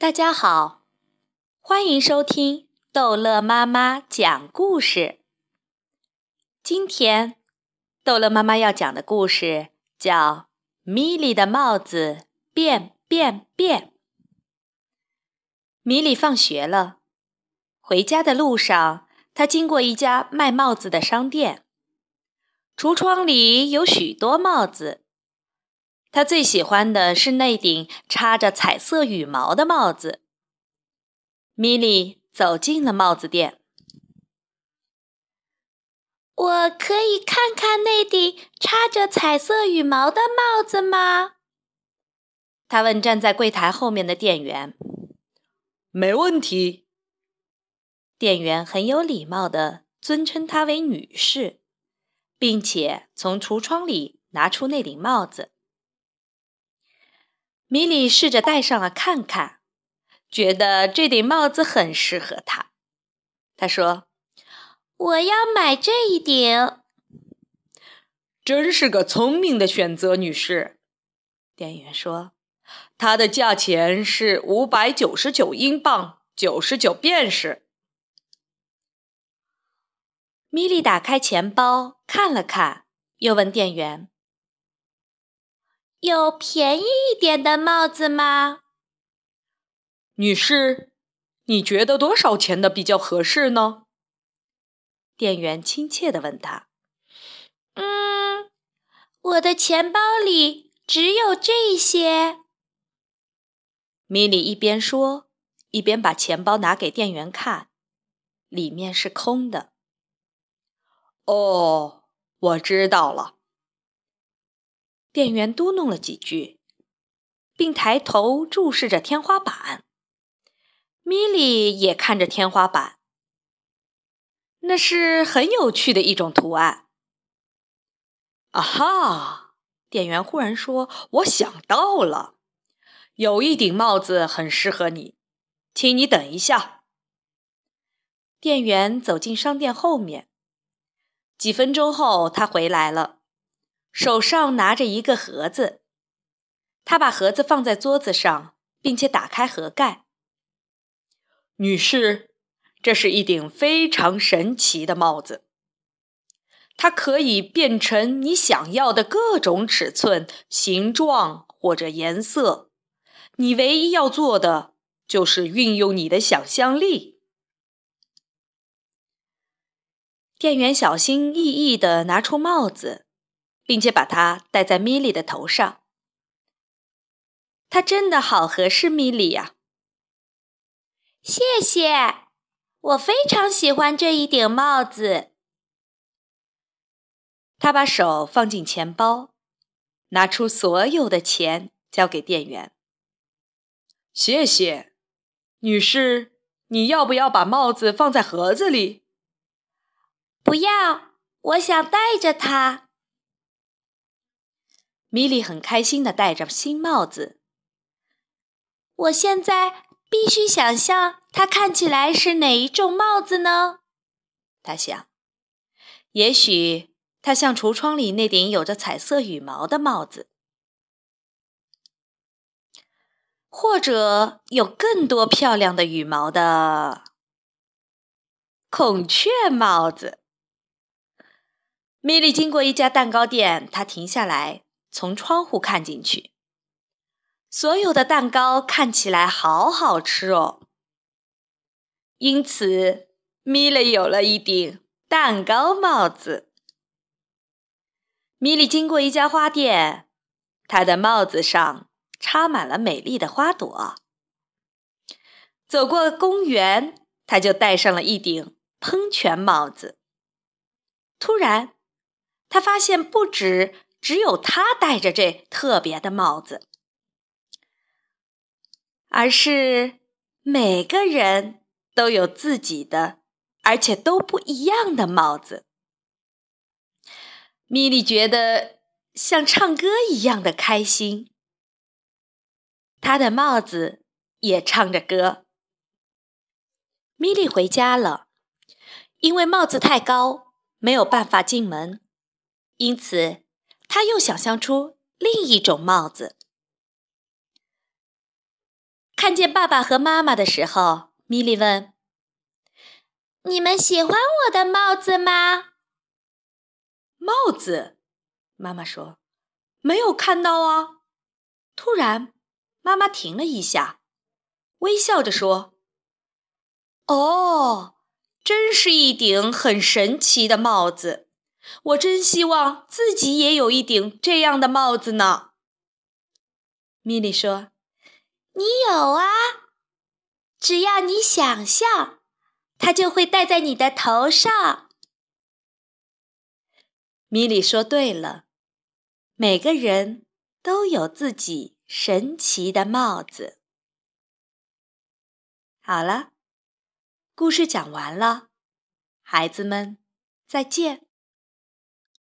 大家好，欢迎收听逗乐妈妈讲故事。今天，逗乐妈妈要讲的故事叫《米莉的帽子变变变》。米莉放学了，回家的路上，她经过一家卖帽子的商店，橱窗里有许多帽子。她最喜欢的是那顶插着彩色羽毛的帽子。米莉走进了帽子店，我可以看看那顶插着彩色羽毛的帽子吗？他问站在柜台后面的店员。没问题。店员很有礼貌地尊称她为女士，并且从橱窗里拿出那顶帽子。米莉试着戴上了看看，觉得这顶帽子很适合她。她说：“我要买这一顶。”真是个聪明的选择，女士。店员说。它的价钱是五百九十九英镑，九十九便士。米莉打开钱包看了看，又问店员：“有便宜一点的帽子吗？”女士，你觉得多少钱的比较合适呢？店员亲切地问他。“嗯，我的钱包里只有这些。”米莉一边说，一边把钱包拿给店员看，里面是空的。哦，我知道了。店员嘟哝了几句，并抬头注视着天花板。米莉也看着天花板，那是很有趣的一种图案。啊哈！店员忽然说：“我想到了。”有一顶帽子很适合你，请你等一下。店员走进商店后面，几分钟后他回来了，手上拿着一个盒子。他把盒子放在桌子上，并且打开盒盖。女士，这是一顶非常神奇的帽子，它可以变成你想要的各种尺寸、形状或者颜色。你唯一要做的就是运用你的想象力。店员小心翼翼地拿出帽子，并且把它戴在米莉的头上。它真的好合适米莉呀！谢谢，我非常喜欢这一顶帽子。他把手放进钱包，拿出所有的钱交给店员。谢谢，女士，你要不要把帽子放在盒子里？不要，我想戴着它。米莉很开心的戴着新帽子。我现在必须想象它看起来是哪一种帽子呢？他想，也许它像橱窗里那顶有着彩色羽毛的帽子。或者有更多漂亮的羽毛的孔雀帽子。米莉经过一家蛋糕店，她停下来，从窗户看进去。所有的蛋糕看起来好好吃哦。因此，米莉有了一顶蛋糕帽子。米莉经过一家花店，她的帽子上。插满了美丽的花朵。走过公园，他就戴上了一顶喷泉帽子。突然，他发现不止只有他戴着这特别的帽子，而是每个人都有自己的，而且都不一样的帽子。米莉觉得像唱歌一样的开心。他的帽子也唱着歌。米莉回家了，因为帽子太高，没有办法进门，因此他又想象出另一种帽子。看见爸爸和妈妈的时候，米莉问：“你们喜欢我的帽子吗？”帽子，妈妈说：“没有看到啊。”突然，妈妈停了一下，微笑着说：“哦，真是一顶很神奇的帽子！我真希望自己也有一顶这样的帽子呢。”米莉说：“你有啊，只要你想象，它就会戴在你的头上。”米莉说：“对了，每个人都有自己神奇的帽子。”好了，故事讲完了，孩子们再见。